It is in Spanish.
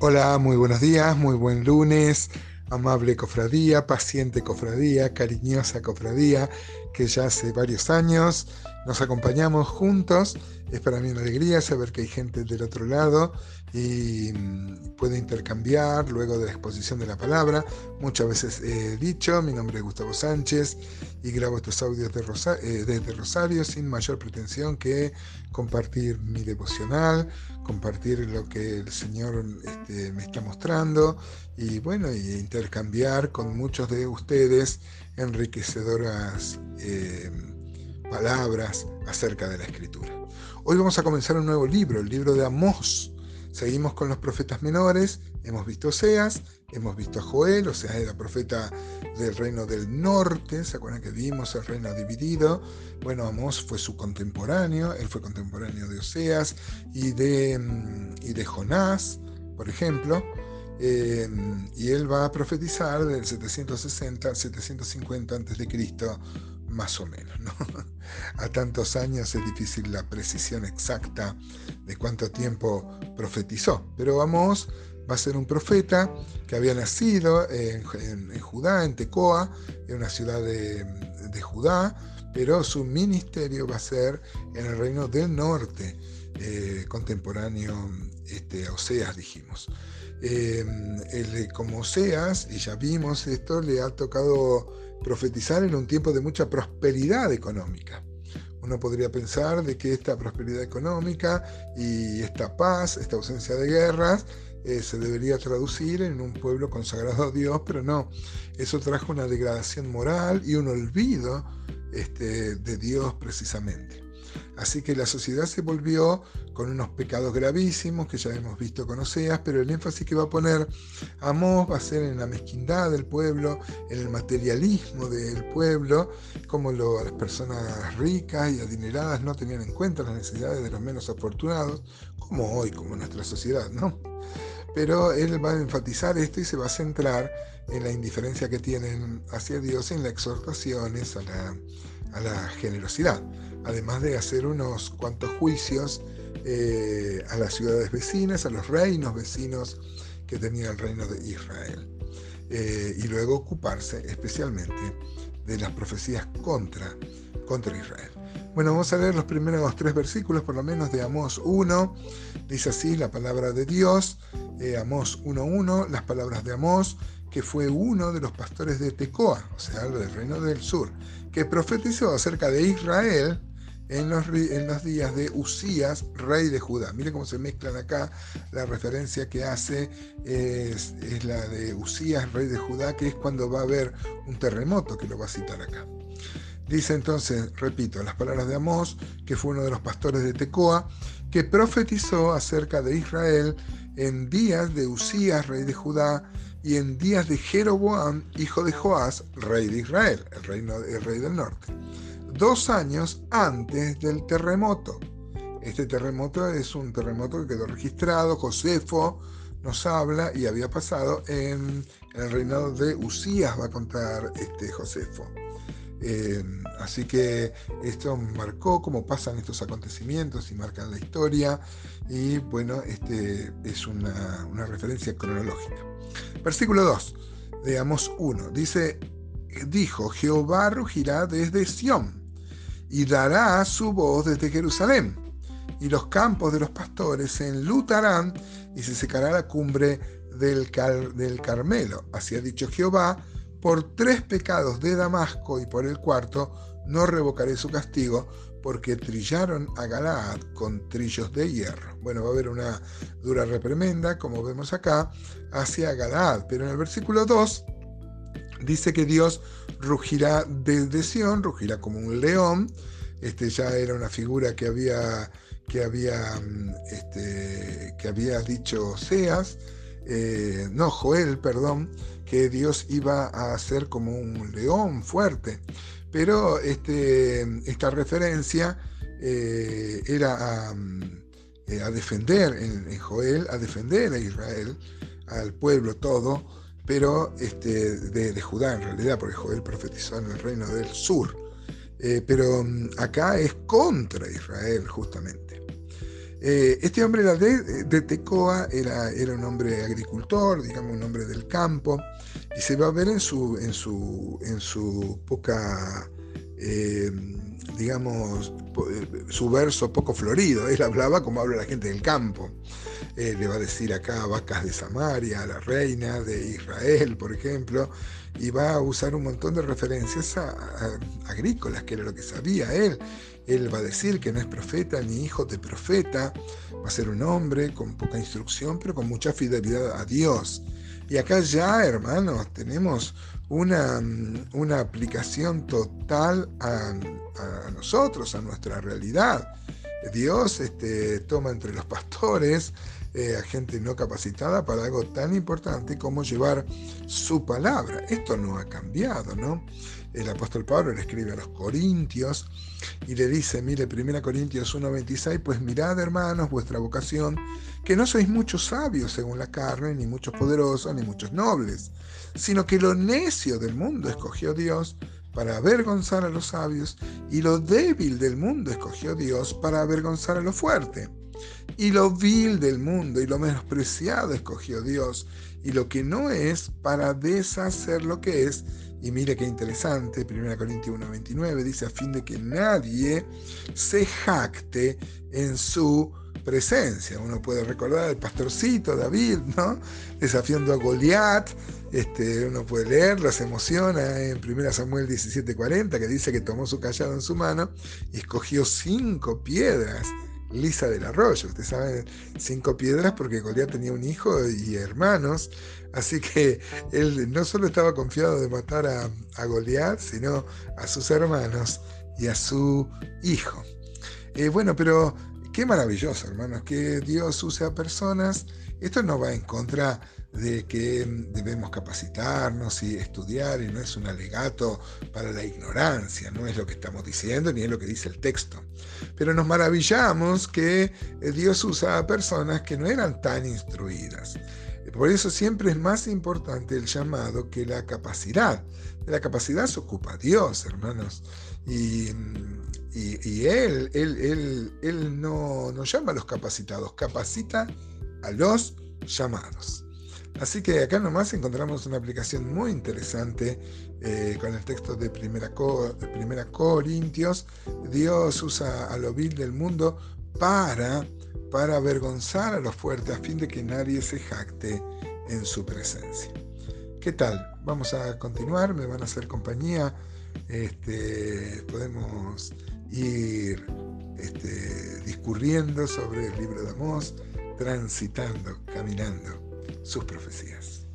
Hola, muy buenos días, muy buen lunes, amable cofradía, paciente cofradía, cariñosa cofradía, que ya hace varios años nos acompañamos juntos. Es para mí una alegría saber que hay gente del otro lado y mm, puede intercambiar luego de la exposición de la palabra. Muchas veces he dicho, mi nombre es Gustavo Sánchez y grabo estos audios eh, desde Rosario sin mayor pretensión que compartir mi devocional, compartir lo que el Señor este, me está mostrando y bueno, y intercambiar con muchos de ustedes enriquecedoras eh, palabras acerca de la Escritura. Hoy vamos a comenzar un nuevo libro, el libro de Amós. Seguimos con los profetas menores, hemos visto Oseas, hemos visto a Joel, o sea, era profeta del reino del norte, ¿se acuerdan que vimos el reino dividido? Bueno, Amós fue su contemporáneo, él fue contemporáneo de Oseas y de, mm, y de Jonás, por ejemplo, eh, y él va a profetizar del 760 al 750 a.C., más o menos. ¿no? A tantos años es difícil la precisión exacta de cuánto tiempo profetizó, pero vamos, va a ser un profeta que había nacido en, Judá, en Tecoa, en una ciudad de, Judá, pero su ministerio va a ser en el reino del norte, eh, contemporáneo este, a Oseas, dijimos. Eh, como Oseas, y ya vimos esto, le ha tocado profetizar en un tiempo de mucha prosperidad económica. Uno podría pensar de que esta prosperidad económica y esta paz, esta ausencia de guerras, eh, se debería traducir en un pueblo consagrado a Dios, pero no. Eso trajo una degradación moral y un olvido este, de Dios precisamente. Así que la sociedad se volvió con unos pecados gravísimos que ya hemos visto con Oseas, pero el énfasis que va a poner Amós va a ser en la mezquindad del pueblo, en el materialismo del pueblo, como las personas ricas y adineradas no tenían en cuenta las necesidades de los menos afortunados, como hoy, como nuestra sociedad, ¿no? Pero él va a enfatizar esto y se va a centrar en la indiferencia que tienen hacia Dios en las exhortaciones a la, a la generosidad además de hacer unos cuantos juicios eh, a las ciudades vecinas, a los reinos vecinos que tenía el reino de Israel. Eh, y luego ocuparse especialmente de las profecías contra, contra Israel. Bueno, vamos a leer los primeros tres versículos, por lo menos, de Amós 1. Dice así la palabra de Dios, eh, Amós 1.1, las palabras de Amós, que fue uno de los pastores de Tecoa, o sea, del reino del sur, que profetizó acerca de Israel en los, en los días de Usías, rey de Judá. Mire cómo se mezclan acá. La referencia que hace es, la de Usías, rey de Judá, que es cuando va a haber un terremoto, que lo va a citar acá. Dice entonces, repito, las palabras de Amós, que fue uno de los pastores de Tecoa, que profetizó acerca de Israel en días de Usías, rey de Judá, y en días de Jeroboam, hijo de Joás, rey de Israel, el, reino, rey del norte dos años antes del terremoto. Este terremoto es un terremoto que quedó registrado, Josefo nos habla y había pasado en, el reinado de Usías, va a contar este Josefo. Eh, así que esto marcó cómo pasan estos acontecimientos y marcan la historia y bueno, este es una, referencia cronológica. Versículo 2 de Amos 1 dice, dijo, Jehová rugirá desde Sión y dará su voz desde Jerusalén. Y los campos de los pastores se enlutarán y se secará la cumbre del Carmelo. Así ha dicho Jehová, por tres pecados de Damasco y por el cuarto no revocaré su castigo, porque trillaron a Galaad con trillos de hierro. Bueno, va a haber una dura reprimenda, como vemos acá, hacia Galaad. Pero en el versículo 2 dice que Dios rugirá desde Sion, rugirá como un león. Este ya era una figura que había, que había, mm, este, que había dicho Seas, eh, no, Joel, perdón, que Dios iba a ser como un león fuerte. Pero este, esta referencia eh, era a, eh, defender en Joel, a defender a Israel, al pueblo todo, pero este, de, Judá en realidad, porque Joel profetizó en el reino del sur. Pero acá es contra Israel justamente. Eh, este hombre era de, de Tecoa era, era, un hombre agricultor, digamos un hombre del campo, y se va a ver en su, en su, en su poca, eh, digamos, su verso poco florido. Él hablaba como habla la gente del campo. le va a decir acá vacas de Samaria, la reina de Israel, por ejemplo, y va a usar un montón de referencias agrícolas, que era lo que sabía él. Él va a decir que no es profeta ni hijo de profeta, va a ser un hombre con poca instrucción, pero con mucha fidelidad a Dios. Y acá ya, hermanos, tenemos una, una aplicación total a, nosotros, a nuestra realidad. Dios este, toma entre los pastores eh, a gente no capacitada para algo tan importante como llevar su palabra. Esto no ha cambiado, ¿no? El apóstol Pablo le escribe a los Corintios y le dice, mire, 1 Corintios 1.26, pues mirad hermanos vuestra vocación, que no sois muchos sabios según la carne, ni muchos poderosos, ni muchos nobles, sino que lo necio del mundo escogió Dios para avergonzar a los sabios, y lo débil del mundo escogió Dios para avergonzar a lo fuerte. Y lo vil del mundo y lo menospreciado escogió Dios, y lo que no es para deshacer lo que es. Y mire qué interesante, 1 Corintios 1:29 dice, a fin de que nadie se jacte en su presencia. Uno puede recordar al pastorcito David, ¿no? Desafiando a Goliat. Este, uno puede leerlo, se emociona en 1 Samuel 17:40, que dice que tomó su callado en su mano y escogió cinco piedras Lisa del Arroyo. Usted sabe, cinco piedras porque Goliat tenía un hijo y hermanos. Así que él no solo estaba confiado de matar a, a Goliat, sino a sus hermanos y a su hijo. Eh, bueno, pero qué maravilloso, hermanos, que Dios use a personas. Esto no va en contra de que debemos capacitarnos y estudiar y no es un alegato para la ignorancia, no es lo que estamos diciendo ni es lo que dice el texto. Pero nos maravillamos que eh, Dios usa a personas que no eran tan instruidas. Por eso siempre es más importante el llamado que la capacidad. La capacidad se ocupa Dios, hermanos. Y, él, él, él, no, no llama a los capacitados, capacita a los llamados. Así que acá nomás encontramos una aplicación muy interesante eh, con el texto de primera, primera Corintios. Dios usa a lo vil del mundo para, para avergonzar a los fuertes a fin de que nadie se jacte en su presencia. ¿Qué tal? Vamos a continuar, me van a hacer compañía. Este, podemos ir este, discurriendo sobre el libro de Amós, transitando, caminando sus profecías.